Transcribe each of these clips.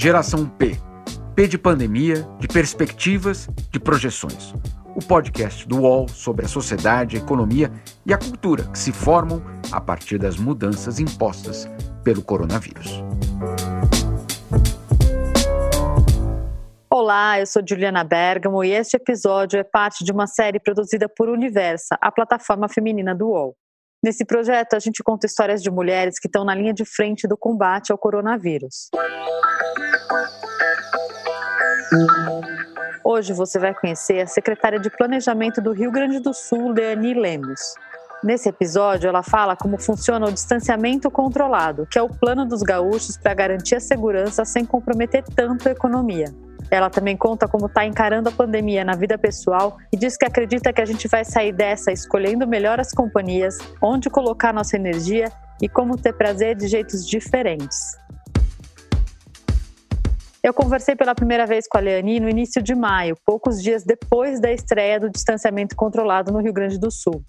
Geração P. P de pandemia, de perspectivas, de projeções. O podcast do UOL sobre a sociedade, a economia e a cultura que se formam a partir das mudanças impostas pelo coronavírus. Olá, eu sou Juliana Bergamo e este episódio é parte de uma série produzida por Universa, a plataforma feminina do UOL. Nesse projeto, a gente conta histórias de mulheres que estão na linha de frente do combate ao coronavírus. Hoje você vai conhecer a secretária de Planejamento do Rio Grande do Sul, Leani Lemos. Nesse episódio, ela fala como funciona o distanciamento controlado, que é o plano dos gaúchos para garantir a segurança sem comprometer tanto a economia. Ela também conta como está encarando a pandemia na vida pessoal e diz que acredita que a gente vai sair dessa escolhendo melhor as companhias, onde colocar nossa energia e como ter prazer de jeitos diferentes. Eu conversei pela primeira vez com a Leani no início de maio, poucos dias depois da estreia do distanciamento controlado no Rio Grande do Sul.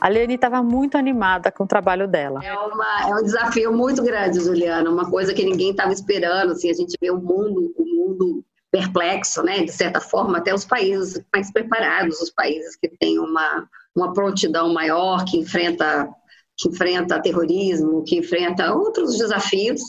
A Leani estava muito animada com o trabalho dela. É, uma, é um desafio muito grande, Juliana, uma coisa que ninguém estava esperando. Assim, a gente vê o mundo, o mundo perplexo, né? De certa forma, até os países mais preparados, os países que têm uma, uma prontidão maior, que enfrenta que enfrenta terrorismo, que enfrenta outros desafios,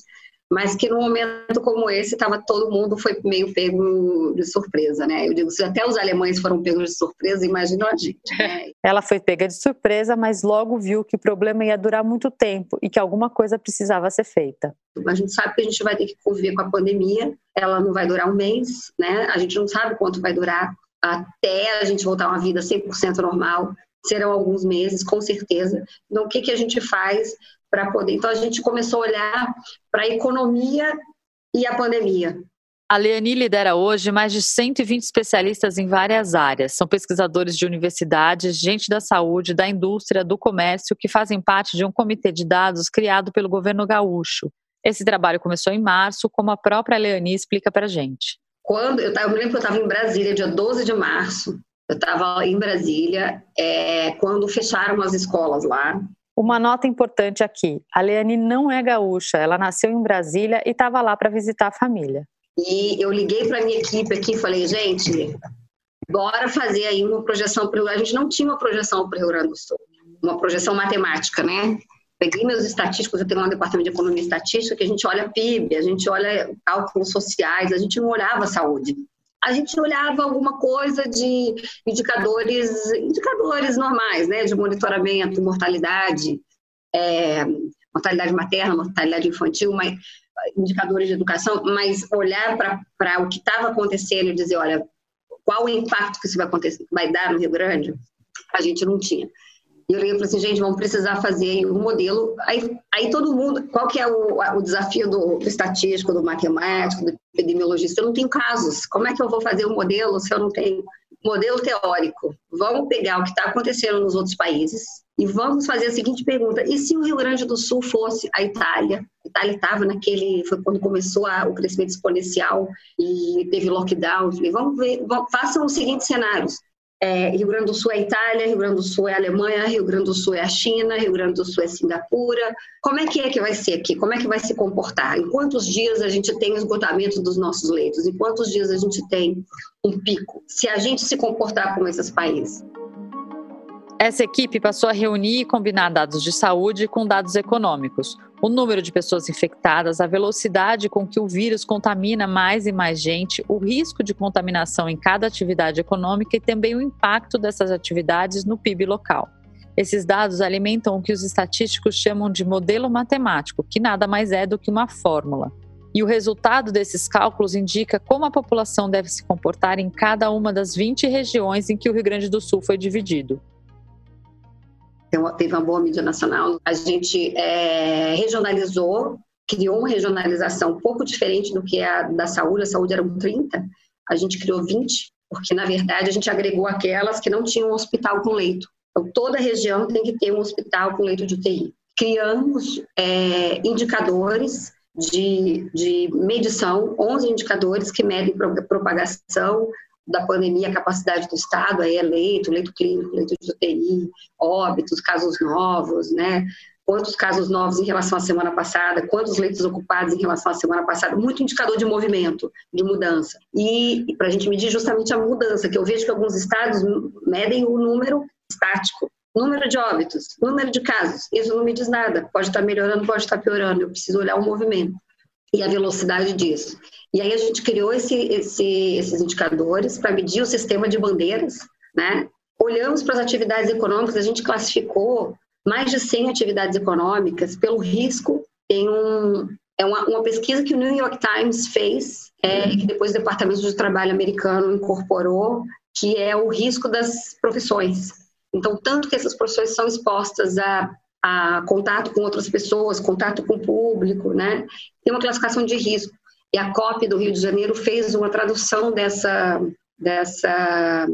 mas que num momento como esse estava todo mundo foi meio pego de surpresa, né? Eu digo, se até os alemães foram pegos de surpresa, imagina a gente. Né? Ela foi pega de surpresa, mas logo viu que o problema ia durar muito tempo e que alguma coisa precisava ser feita. A gente sabe que a gente vai ter que conviver com a pandemia, ela não vai durar um mês, né? A gente não sabe quanto vai durar até a gente voltar a uma vida 100% normal. Serão alguns meses, com certeza. Então, o que, que a gente faz para poder. Então a gente começou a olhar para a economia e a pandemia. A Leani lidera hoje mais de 120 especialistas em várias áreas. São pesquisadores de universidades, gente da saúde, da indústria, do comércio, que fazem parte de um comitê de dados criado pelo governo gaúcho. Esse trabalho começou em março, como a própria Leani explica para a gente. Quando eu, tava, eu me lembro que eu estava em Brasília, dia 12 de março. Eu estava em Brasília é, quando fecharam as escolas lá. Uma nota importante aqui: a Leane não é gaúcha, ela nasceu em Brasília e estava lá para visitar a família. E eu liguei para minha equipe aqui e falei, gente, bora fazer aí uma projeção para o A gente não tinha uma projeção para o Rio Grande do Sul, uma projeção matemática, né? Peguei meus estatísticos, eu tenho um departamento de economia e estatística que a gente olha PIB, a gente olha cálculos sociais, a gente não olhava saúde a gente olhava alguma coisa de indicadores, indicadores normais, né, de monitoramento, mortalidade, é, mortalidade materna, mortalidade infantil, mas, indicadores de educação, mas olhar para o que estava acontecendo e dizer, olha, qual o impacto que isso vai, acontecer, vai dar no Rio Grande, a gente não tinha. Eu liguei falei assim, gente, vamos precisar fazer um modelo. Aí, aí todo mundo, qual que é o, o desafio do, do, estatístico, do matemático, do epidemiologista? Eu não tenho casos. Como é que eu vou fazer um modelo se eu não tenho modelo teórico? Vamos pegar o que está acontecendo nos outros países e vamos fazer a seguinte pergunta: e se o Rio Grande do Sul fosse a Itália? A Itália estava naquele, foi quando começou a, o crescimento exponencial e teve lockdown. Falei, vamos ver, vamos, façam os seguintes cenários é, Rio Grande do Sul é Itália, Rio Grande do Sul é Alemanha, Rio Grande do Sul é a China, Rio Grande do Sul é Singapura. Como é que é que vai ser aqui? Como é que vai se comportar? Em quantos dias a gente tem esgotamento dos nossos leitos? Em quantos dias a gente tem um pico? Se a gente se comportar como esses países. Essa equipe passou a reunir e combinar dados de saúde com dados econômicos. O número de pessoas infectadas, a velocidade com que o vírus contamina mais e mais gente, o risco de contaminação em cada atividade econômica e também o impacto dessas atividades no PIB local. Esses dados alimentam o que os estatísticos chamam de modelo matemático, que nada mais é do que uma fórmula. E o resultado desses cálculos indica como a população deve se comportar em cada uma das 20 regiões em que o Rio Grande do Sul foi dividido teve uma boa mídia nacional. A gente é, regionalizou, criou uma regionalização um pouco diferente do que a da saúde. A saúde eram 30, a gente criou 20, porque na verdade a gente agregou aquelas que não tinham um hospital com leito. Então, toda região tem que ter um hospital com leito de UTI. Criamos é, indicadores de, de medição, 11 indicadores que medem propagação, da pandemia, a capacidade do Estado aí é leito, leito clínico, leito de UTI, óbitos, casos novos, né? quantos casos novos em relação à semana passada, quantos leitos ocupados em relação à semana passada, muito indicador de movimento, de mudança. E, e para a gente medir justamente a mudança, que eu vejo que alguns estados medem o número estático, número de óbitos, número de casos. Isso não me diz nada. Pode estar melhorando, pode estar piorando. Eu preciso olhar o movimento e a velocidade disso. E aí a gente criou esse, esse, esses indicadores para medir o sistema de bandeiras, né? Olhamos para as atividades econômicas, a gente classificou mais de 100 atividades econômicas pelo risco. Tem um, é uma, uma pesquisa que o New York Times fez, é, que depois o Departamento de Trabalho americano incorporou, que é o risco das profissões. Então, tanto que essas profissões são expostas a, a contato com outras pessoas, contato com o público, né? Tem uma classificação de risco. E a COP do Rio de Janeiro fez uma tradução dessa, dessa,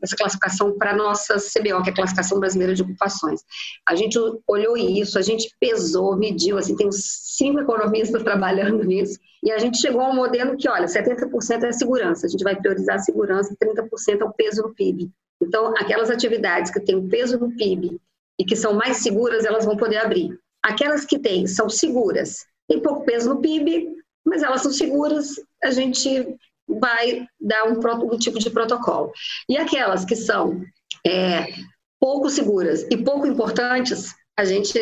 dessa classificação para a nossa CBO, que é a Classificação Brasileira de Ocupações. A gente olhou isso, a gente pesou, mediu, assim, tem cinco economistas trabalhando nisso, e a gente chegou a um modelo que, olha, 70% é segurança, a gente vai priorizar a segurança, 30% é o peso no PIB. Então, aquelas atividades que têm peso no PIB e que são mais seguras, elas vão poder abrir. Aquelas que têm, são seguras, tem pouco peso no PIB, mas elas são seguras, a gente vai dar um, um tipo de protocolo. E aquelas que são é, pouco seguras e pouco importantes, a gente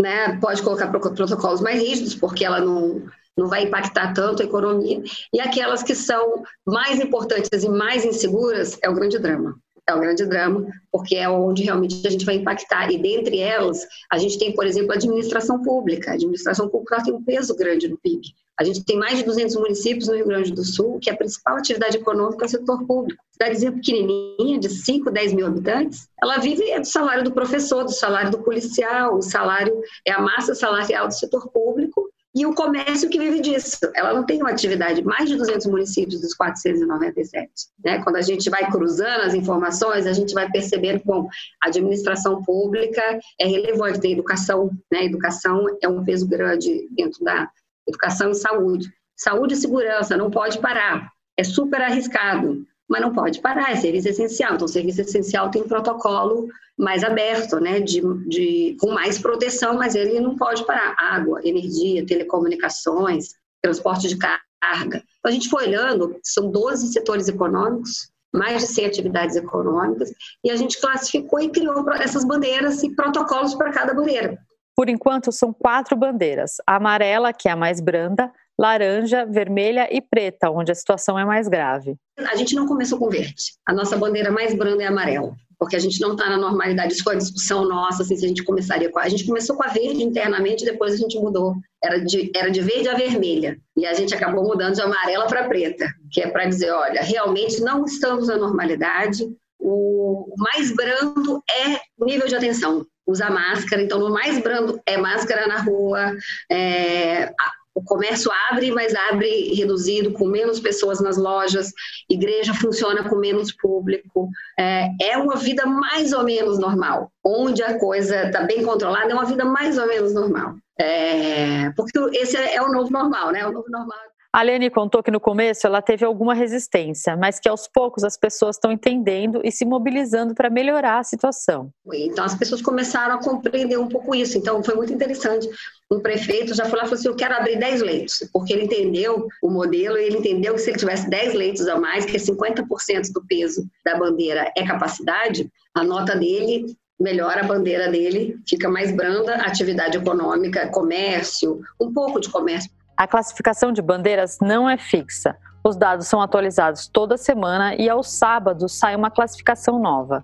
né, pode colocar protocolos mais rígidos, porque ela não, não vai impactar tanto a economia. E aquelas que são mais importantes e mais inseguras é o grande drama é o grande drama, porque é onde realmente a gente vai impactar. E dentre elas, a gente tem, por exemplo, a administração pública. A administração pública tem um peso grande no PIB. A gente tem mais de 200 municípios no Rio Grande do Sul, que a principal atividade econômica é o setor público. Cidadezinha pequenininha, de 5, 10 mil habitantes, ela vive do salário do professor, do salário do policial, o salário é a massa salarial do setor público, e o comércio que vive disso. Ela não tem uma atividade, mais de 200 municípios dos 497. Né? Quando a gente vai cruzando as informações, a gente vai percebendo como a administração pública é relevante, tem educação, né? educação é um peso grande dentro da educação e saúde. Saúde e segurança, não pode parar, é super arriscado mas não pode parar, é serviço essencial. Então, serviço essencial tem protocolo mais aberto, né, de, de, com mais proteção, mas ele não pode parar. Água, energia, telecomunicações, transporte de carga. Então, a gente foi olhando, são 12 setores econômicos, mais de 100 atividades econômicas, e a gente classificou e criou essas bandeiras e protocolos para cada bandeira. Por enquanto, são quatro bandeiras: a amarela, que é a mais branda, laranja, vermelha e preta, onde a situação é mais grave. A gente não começou com verde. A nossa bandeira mais branda é amarela, porque a gente não está na normalidade. Isso foi a discussão nossa, assim, se a gente começaria com a... gente começou com a verde internamente, depois a gente mudou. Era de, era de verde a vermelha. E a gente acabou mudando de amarela para preta, que é para dizer, olha, realmente não estamos na normalidade. O mais brando é nível de atenção usar máscara. Então, no mais brando é máscara na rua, é, o comércio abre, mas abre reduzido, com menos pessoas nas lojas, igreja funciona com menos público. É, é uma vida mais ou menos normal. Onde a coisa está bem controlada, é uma vida mais ou menos normal. É, porque esse é o novo normal, né? O novo normal a Lene contou que no começo ela teve alguma resistência, mas que aos poucos as pessoas estão entendendo e se mobilizando para melhorar a situação. Então as pessoas começaram a compreender um pouco isso. Então foi muito interessante. Um prefeito já foi lá e falou assim: Eu quero abrir 10 leitos, porque ele entendeu o modelo e ele entendeu que se ele tivesse 10 leitos a mais, que é 50% do peso da bandeira é capacidade, a nota dele melhora a bandeira dele, fica mais branda, atividade econômica, comércio, um pouco de comércio a classificação de bandeiras não é fixa. Os dados são atualizados toda semana e aos sábados sai uma classificação nova.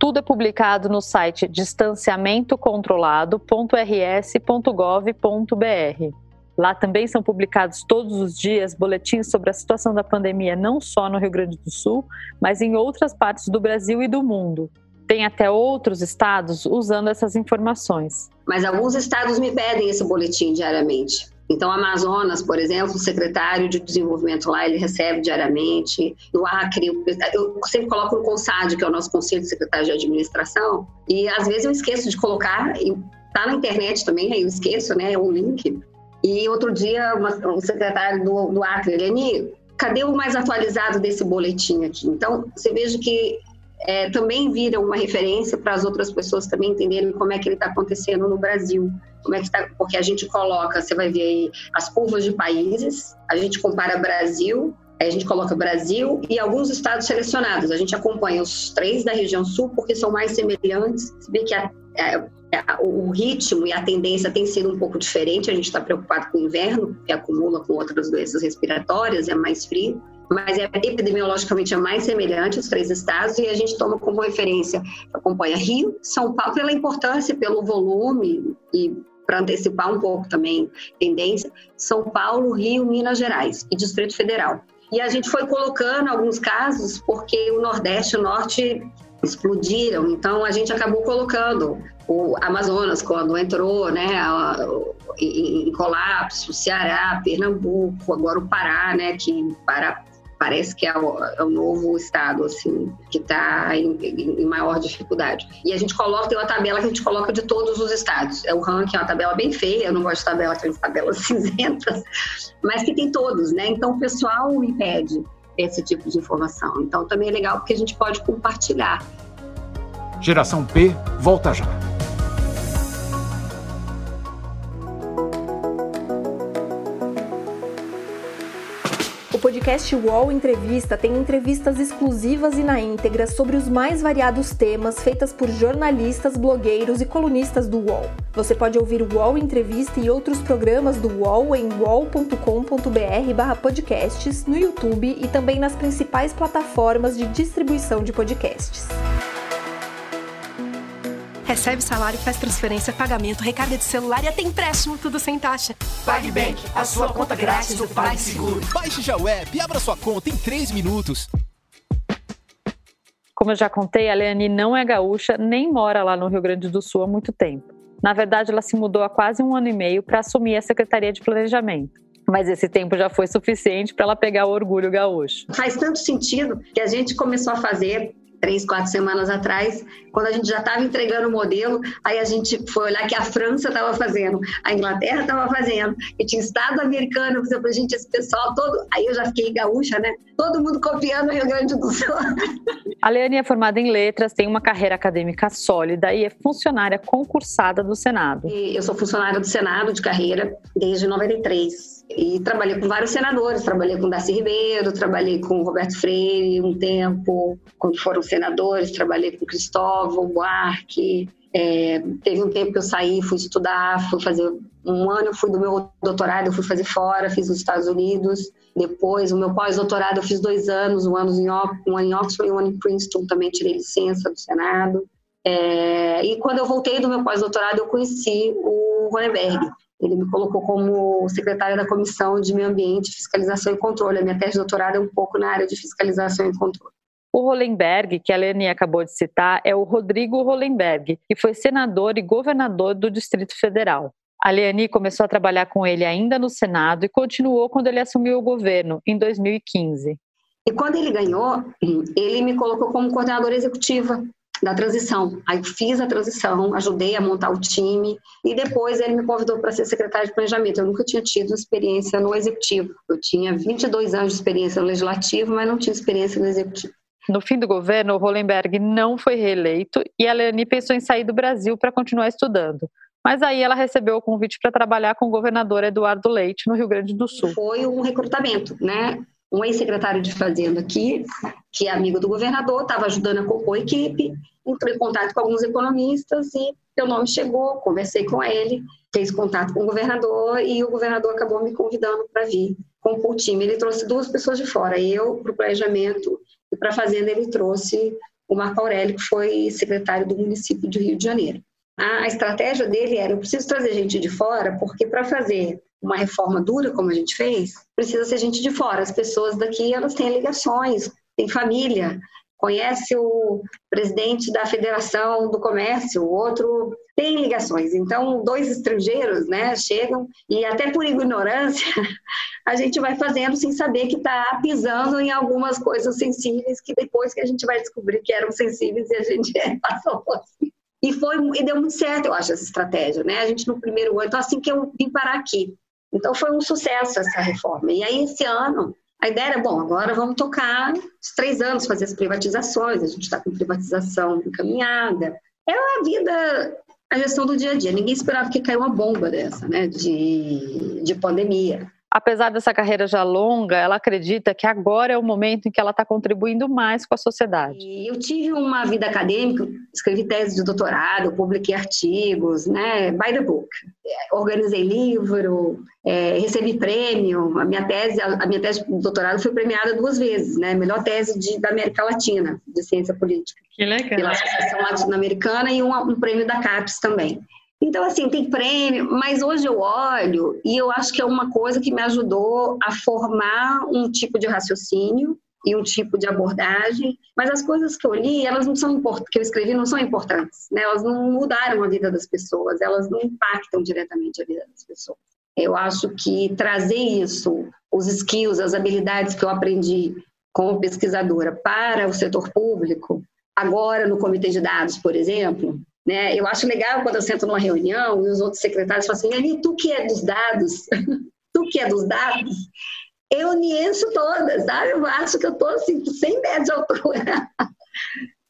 Tudo é publicado no site distanciamentocontrolado.rs.gov.br. Lá também são publicados todos os dias boletins sobre a situação da pandemia, não só no Rio Grande do Sul, mas em outras partes do Brasil e do mundo. Tem até outros estados usando essas informações. Mas alguns estados me pedem esse boletim diariamente. Então, Amazonas, por exemplo, o secretário de desenvolvimento lá, ele recebe diariamente. No Acre, eu sempre coloco no CONSAD, que é o nosso Conselho de Secretários de Administração, e às vezes eu esqueço de colocar, está na internet também, aí eu esqueço, né, um link. E outro dia, uma, o secretário do, do Acre, Leni, cadê o mais atualizado desse boletim aqui? Então, você veja que é, também vira uma referência para as outras pessoas também entenderem como é que ele está acontecendo no Brasil. Como é que tá, porque a gente coloca, você vai ver aí as curvas de países, a gente compara Brasil, a gente coloca Brasil e alguns estados selecionados. A gente acompanha os três da região sul porque são mais semelhantes. Você vê que a, a, o ritmo e a tendência tem sido um pouco diferente. A gente está preocupado com o inverno, que acumula com outras doenças respiratórias, é mais frio mas é, epidemiologicamente é mais semelhante os três estados e a gente toma como referência, acompanha Rio, São Paulo, pela importância, pelo volume e para antecipar um pouco também tendência, São Paulo, Rio, Minas Gerais e Distrito Federal. E a gente foi colocando alguns casos porque o Nordeste e o Norte explodiram, então a gente acabou colocando o Amazonas quando entrou, né, em colapso, Ceará, Pernambuco, agora o Pará, né, que Pará parece que é o, é o novo estado, assim, que está em, em, maior dificuldade. E a gente coloca, tem uma tabela que a gente coloca de todos os estados. É o ranking, é uma tabela bem feia, eu não gosto de tabela, aquelas tabelas cinzentas, mas que tem todos, né? Então o pessoal me pede esse tipo de informação. Então também é legal porque a gente pode compartilhar. Geração P, volta já. O podcast UOL Entrevista tem entrevistas exclusivas e na íntegra sobre os mais variados temas feitas por jornalistas, blogueiros e colunistas do UOL. Você pode ouvir o UOL Entrevista e outros programas do UOL em uol.com.br/podcasts, no YouTube e também nas principais plataformas de distribuição de podcasts. Recebe salário, faz transferência, pagamento, recarga de celular e até empréstimo, tudo sem taxa. PagBank, a sua conta grátis do PagSeguro. Baixe já o app e abra sua conta em 3 minutos. Como eu já contei, a Leane não é gaúcha, nem mora lá no Rio Grande do Sul há muito tempo. Na verdade, ela se mudou há quase um ano e meio para assumir a Secretaria de Planejamento mas esse tempo já foi suficiente para ela pegar o orgulho gaúcho. Faz tanto sentido que a gente começou a fazer três, quatro semanas atrás, quando a gente já estava entregando o modelo, aí a gente foi olhar que a França estava fazendo, a Inglaterra estava fazendo, e tinha Estado americano, por exemplo, gente, esse pessoal todo, aí eu já fiquei gaúcha, né? Todo mundo copiando o Rio Grande do Sul. A Leane é formada em letras, tem uma carreira acadêmica sólida e é funcionária concursada do Senado. E eu sou funcionária do Senado de carreira desde 93 e trabalhei com vários senadores, trabalhei com Darcy Ribeiro, trabalhei com Roberto Freire um tempo, quando foram senadores, trabalhei com Cristóvão Buarque. É, teve um tempo que eu saí, fui estudar, fui fazer um ano, fui do meu doutorado, eu fui fazer fora, fiz nos Estados Unidos. Depois, o meu pós-doutorado, eu fiz dois anos, um ano em, um ano em Oxford e um ano em Princeton, também tirei licença do Senado. É, e quando eu voltei do meu pós-doutorado, eu conheci o Ronenberg. Ele me colocou como secretária da Comissão de Meio Ambiente, Fiscalização e Controle. A minha tese de doutorado é um pouco na área de fiscalização e controle. O Hollenberg, que a Leni acabou de citar, é o Rodrigo Hollenberg, que foi senador e governador do Distrito Federal. A Leani começou a trabalhar com ele ainda no Senado e continuou quando ele assumiu o governo, em 2015. E quando ele ganhou, ele me colocou como coordenadora executiva da transição. Aí fiz a transição, ajudei a montar o time e depois ele me convidou para ser secretário de planejamento. Eu nunca tinha tido experiência no executivo. Eu tinha 22 anos de experiência no legislativo, mas não tinha experiência no executivo. No fim do governo, o Hollenberg não foi reeleito e a Leoni pensou em sair do Brasil para continuar estudando. Mas aí ela recebeu o convite para trabalhar com o governador Eduardo Leite, no Rio Grande do Sul. Foi um recrutamento, né? Um ex-secretário de Fazenda aqui, que é amigo do governador, estava ajudando a compor a equipe, entrou em contato com alguns economistas e meu nome chegou, conversei com ele, fez contato com o governador e o governador acabou me convidando para vir compor o time. Ele trouxe duas pessoas de fora, eu para o planejamento e para a Fazenda ele trouxe o Marco Aurélio, que foi secretário do município de Rio de Janeiro. A estratégia dele era: eu preciso trazer gente de fora, porque para fazer uma reforma dura como a gente fez, precisa ser gente de fora. As pessoas daqui, elas têm ligações, têm família, conhece o presidente da Federação do Comércio, o outro tem ligações. Então, dois estrangeiros, né, chegam e até por ignorância, a gente vai fazendo sem saber que está pisando em algumas coisas sensíveis que depois que a gente vai descobrir que eram sensíveis e a gente passou. E foi e deu muito certo, eu acho, essa estratégia, né? A gente no primeiro ano, então assim que eu vim parar aqui, então foi um sucesso essa reforma. E aí esse ano A ideia era, bom, agora vamos tocar os três anos, fazer as privatizações, a gente está com privatização encaminhada. É a vida, a gestão do dia a dia. Ninguém esperava que caiu uma bomba dessa, né, de, de pandemia apesar dessa carreira já longa, ela acredita que agora é o momento em que ela está contribuindo mais com a sociedade. Eu tive uma vida acadêmica, escrevi tese de doutorado, publiquei artigos, né, by the book. Organizei livro, é, recebi prêmio. A minha tese, a minha tese de doutorado foi premiada duas vezes, né, melhor tese de, da América Latina de ciência política. Que legal. Pela Associação Latino-Americana e um, um prêmio da CAPES também. Então, assim, tem prêmio, mas hoje eu olho e eu acho que é uma coisa que me ajudou a formar um tipo de raciocínio e um tipo de abordagem, mas as coisas que eu li, elas não são que eu escrevi não são importantes, né? Elas não mudaram a vida das pessoas, elas não impactam diretamente a vida das pessoas. Eu acho que trazer isso, os skills, as habilidades que eu aprendi como pesquisadora para o setor público, agora no comitê de dados, por exemplo, né? Eu acho legal quando eu sento numa reunião e os outros secretários falam assim, Ali, tu que é dos dados, tu que é dos dados, eu me encho toda, sabe? Eu acho que eu estou assim, sem média de altura.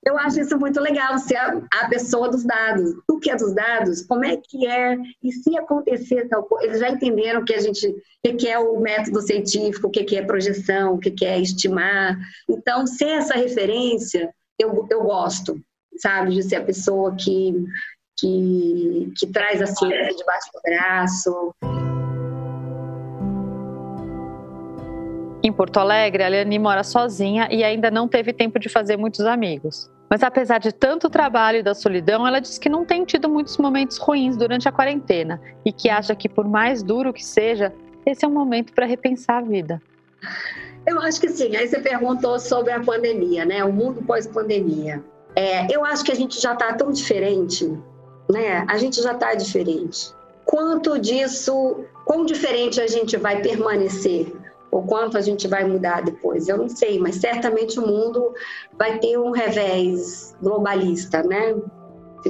Eu acho isso muito legal, ser a, a, pessoa dos dados. Tu que é dos dados, como é que é? E se acontecer tal coisa? Eles já entenderam que a gente, o que é o método científico, o que é projeção, o que é estimar. Então, ser essa referência, eu, eu gosto sabe? De ser a pessoa que, que, que traz a ciência debaixo do braço. Em Porto Alegre, a Leane mora sozinha e ainda não teve tempo de fazer muitos amigos. Mas apesar de tanto trabalho e da solidão, ela diz que não tem tido muitos momentos ruins durante a quarentena e que acha que, por mais duro que seja, esse é um momento para repensar a vida. Eu acho que sim. Aí você perguntou sobre a pandemia, né? O mundo pós-pandemia. É, eu acho que a gente já está tão diferente, né? A gente já está diferente. Quanto disso, quão diferente a gente vai permanecer? Ou quanto a gente vai mudar depois? Eu não sei, mas certamente o mundo vai ter um revés globalista, né?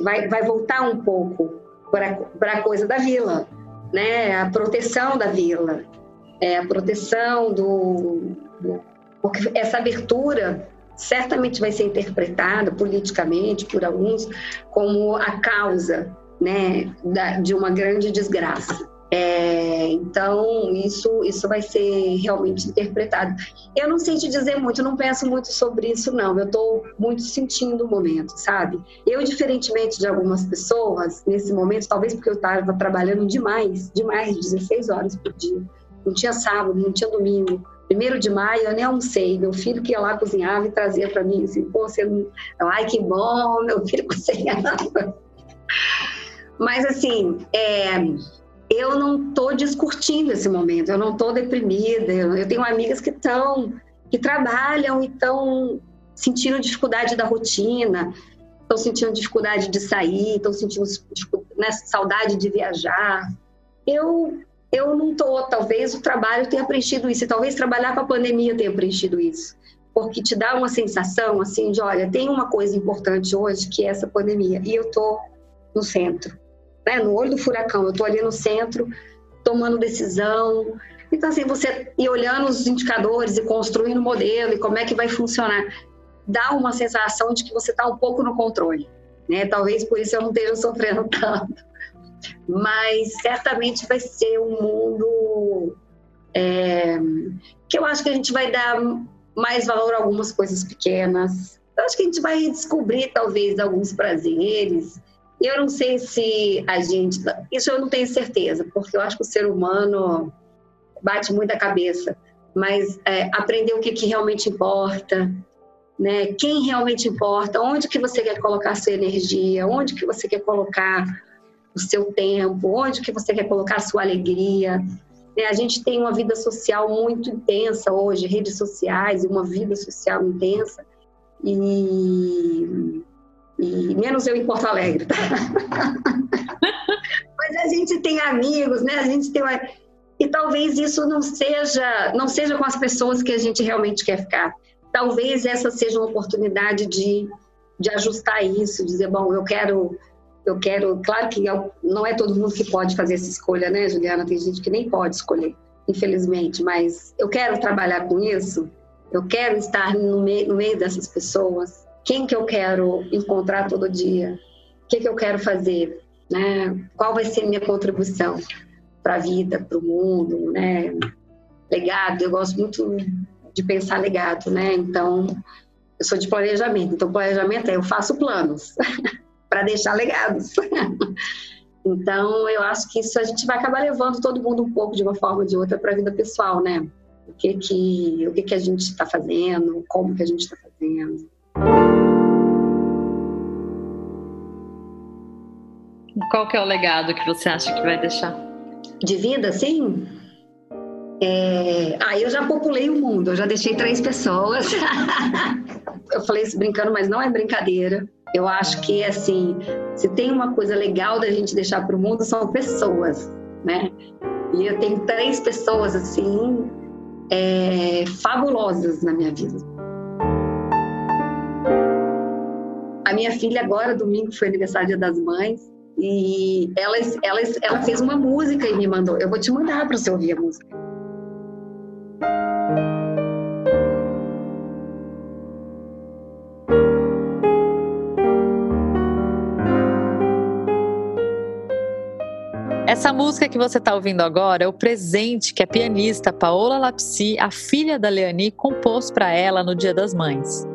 Vai, vai voltar um pouco para a coisa da vila, né? A proteção da vila, é, a proteção do, do essa abertura certamente vai ser interpretada politicamente por alguns como a causa né, da, de uma grande desgraça. É, então, isso, isso vai ser realmente interpretado. Eu não sei te dizer muito, não penso muito sobre isso, não. Eu estou muito sentindo o momento, sabe? Eu, diferentemente de algumas pessoas, nesse momento, talvez porque eu estava trabalhando demais, demais, 16 horas por dia. Não tinha sábado, não tinha domingo, Primeiro de maio eu nem almocei, meu filho que ia lá cozinhava e trazia para mim assim, pô, você não... ai que bom, meu filho cozinhava. Mas assim, é, eu não estou discutindo esse momento, eu não estou deprimida, eu, eu, tenho amigas que estão, que trabalham e estão sentindo dificuldade da rotina, estão sentindo dificuldade de sair, estão sentindo né, saudade de viajar. Eu eu não estou, talvez o trabalho tenha preenchido isso, e talvez trabalhar com a pandemia tenha preenchido isso, porque te dá uma sensação assim de, olha, tem uma coisa importante hoje que é essa pandemia, e eu estou no centro, né? no olho do furacão, eu estou ali no centro, tomando decisão, então assim, você ir olhando os indicadores e construindo o modelo e como é que vai funcionar, dá uma sensação de que você está um pouco no controle, né? Talvez por isso eu não esteja sofrendo tanto mas certamente vai ser um mundo é, que eu acho que a gente vai dar mais valor a algumas coisas pequenas. Eu acho que a gente vai descobrir talvez alguns prazeres. Eu não sei se a gente. Isso eu não tenho certeza, porque eu acho que o ser humano bate muito a cabeça. Mas é, aprender o que, que realmente importa, né? Quem realmente importa, onde que você quer colocar sua energia, onde que você quer colocar o seu tempo, onde que você quer colocar a sua alegria. Né? A gente tem uma vida social muito intensa hoje, redes sociais, uma vida social intensa. E, e menos eu em Porto Alegre, tá? Mas a gente tem amigos, né? A gente tem uma... e talvez isso não seja não seja com as pessoas que a gente realmente quer ficar. Talvez essa seja uma oportunidade de, de ajustar isso, dizer, bom, eu quero eu quero, claro que não é todo mundo que pode fazer essa escolha, né, Juliana? Tem gente que nem pode escolher. infelizmente, mas eu quero trabalhar com isso, eu quero estar no no meio dessas pessoas. Quem que eu quero encontrar todo dia? O que, que eu quero fazer? Né? Qual vai ser minha contribuição para a vida, para o mundo? Né? Legado, eu gosto muito de pensar legado, né? Então, eu sou de planejamento. Então, planejamento é eu faço planos para deixar legados. então, eu acho que isso a gente vai acabar levando todo mundo um pouco de uma forma ou de outra para a vida pessoal, né? O que que, o que, que a gente está fazendo, como que a gente está fazendo. Qual que é o legado que você acha que vai deixar? De vida, sim? É... Ah, eu já populei o mundo, eu já deixei três pessoas. eu falei isso brincando, mas não é brincadeira. Eu acho que, assim, se tem uma coisa legal da gente deixar para o mundo, são pessoas, né? E eu tenho três pessoas, assim, é, fabulosas na minha vida. A minha filha agora, domingo, foi aniversário Dia das Mães, e ela, ela, ela fez uma música e me mandou. Eu vou te mandar para você ouvir a música. Essa música que você está ouvindo agora é o presente que a pianista Paola Lapsi, a filha da Leani, compôs para ela no Dia das Mães.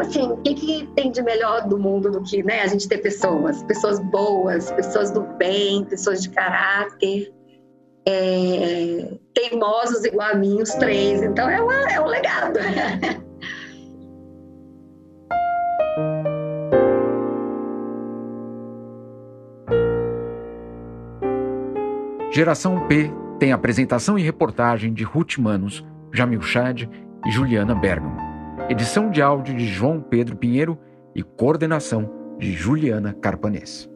assim, o que, que tem de melhor do mundo do que né, a gente ter pessoas, pessoas boas, pessoas do bem, pessoas de caráter, é, teimosos igual a mim, os três. Então é, uma, é um legado. Geração P tem apresentação e reportagem de Ruth Manos, Jamil Chad e Juliana Bergamo edição de áudio de João Pedro Pinheiro e coordenação de Juliana Carpanês.